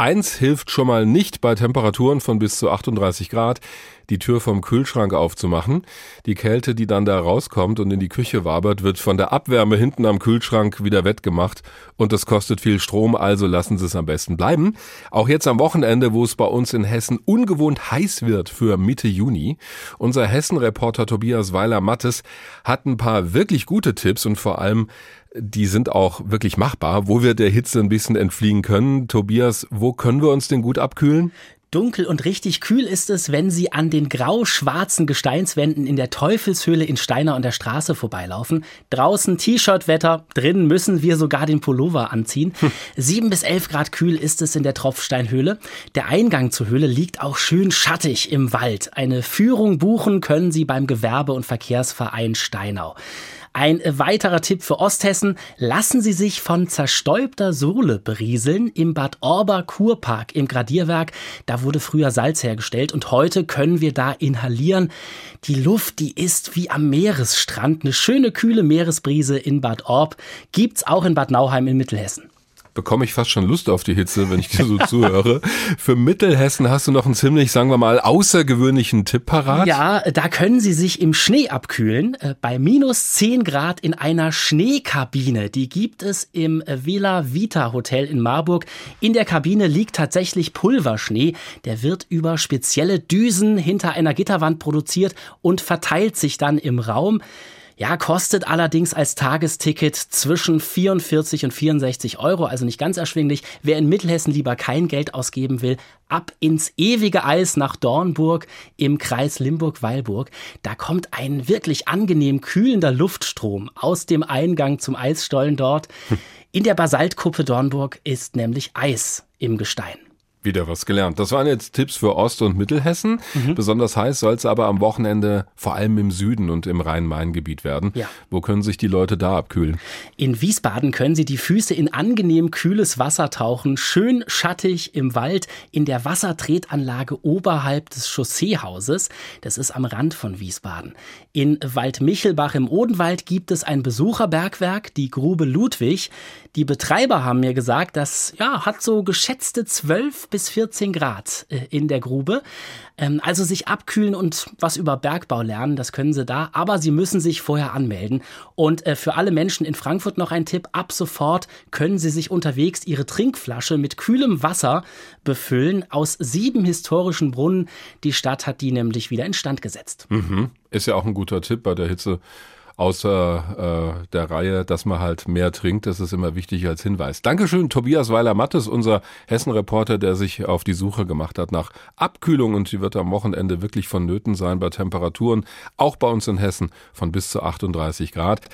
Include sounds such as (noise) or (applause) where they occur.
Eins hilft schon mal nicht bei Temperaturen von bis zu 38 Grad, die Tür vom Kühlschrank aufzumachen. Die Kälte, die dann da rauskommt und in die Küche wabert, wird von der Abwärme hinten am Kühlschrank wieder wettgemacht und das kostet viel Strom, also lassen Sie es am besten bleiben. Auch jetzt am Wochenende, wo es bei uns in Hessen ungewohnt heiß wird für Mitte Juni. Unser Hessen-Reporter Tobias Weiler-Mattes hat ein paar wirklich gute Tipps und vor allem die sind auch wirklich machbar, wo wir der Hitze ein bisschen entfliehen können. Tobias, wo können wir uns denn gut abkühlen? Dunkel und richtig kühl ist es, wenn Sie an den grau-schwarzen Gesteinswänden in der Teufelshöhle in Steiner und der Straße vorbeilaufen. Draußen T-Shirt-Wetter, drinnen müssen wir sogar den Pullover anziehen. Hm. Sieben bis elf Grad kühl ist es in der Tropfsteinhöhle. Der Eingang zur Höhle liegt auch schön schattig im Wald. Eine Führung buchen können Sie beim Gewerbe- und Verkehrsverein Steinau. Ein weiterer Tipp für Osthessen. Lassen Sie sich von zerstäubter Sohle berieseln im Bad Orber Kurpark im Gradierwerk. Da wurde früher Salz hergestellt und heute können wir da inhalieren. Die Luft, die ist wie am Meeresstrand. Eine schöne kühle Meeresbrise in Bad Orb gibt's auch in Bad Nauheim in Mittelhessen bekomme ich fast schon Lust auf die Hitze, wenn ich dir so zuhöre. (laughs) Für Mittelhessen hast du noch einen ziemlich, sagen wir mal, außergewöhnlichen Tipp parat? Ja, da können Sie sich im Schnee abkühlen. Äh, bei minus 10 Grad in einer Schneekabine. Die gibt es im Villa Vita Hotel in Marburg. In der Kabine liegt tatsächlich Pulverschnee. Der wird über spezielle Düsen hinter einer Gitterwand produziert und verteilt sich dann im Raum. Ja, kostet allerdings als Tagesticket zwischen 44 und 64 Euro, also nicht ganz erschwinglich. Wer in Mittelhessen lieber kein Geld ausgeben will, ab ins ewige Eis nach Dornburg im Kreis Limburg-Weilburg. Da kommt ein wirklich angenehm kühlender Luftstrom aus dem Eingang zum Eisstollen dort. Hm. In der Basaltkuppe Dornburg ist nämlich Eis im Gestein. Wieder was gelernt. Das waren jetzt Tipps für Ost- und Mittelhessen. Mhm. Besonders heiß soll es aber am Wochenende vor allem im Süden und im Rhein-Main-Gebiet werden. Ja. Wo können sich die Leute da abkühlen? In Wiesbaden können sie die Füße in angenehm kühles Wasser tauchen, schön schattig im Wald in der Wassertretanlage oberhalb des Chausseehauses. Das ist am Rand von Wiesbaden. In Waldmichelbach im Odenwald gibt es ein Besucherbergwerk, die Grube Ludwig. Die Betreiber haben mir gesagt, das ja, hat so geschätzte 12 bis 14 Grad äh, in der Grube. Ähm, also sich abkühlen und was über Bergbau lernen, das können sie da. Aber sie müssen sich vorher anmelden. Und äh, für alle Menschen in Frankfurt noch ein Tipp. Ab sofort können sie sich unterwegs ihre Trinkflasche mit kühlem Wasser befüllen aus sieben historischen Brunnen. Die Stadt hat die nämlich wieder instand gesetzt. Mhm. Ist ja auch ein guter Tipp bei der Hitze außer äh, der Reihe, dass man halt mehr trinkt. Das ist immer wichtig als Hinweis. Dankeschön, Tobias Weiler-Mattes, unser Hessen-Reporter, der sich auf die Suche gemacht hat nach Abkühlung und die wird am Wochenende wirklich vonnöten sein bei Temperaturen, auch bei uns in Hessen von bis zu 38 Grad.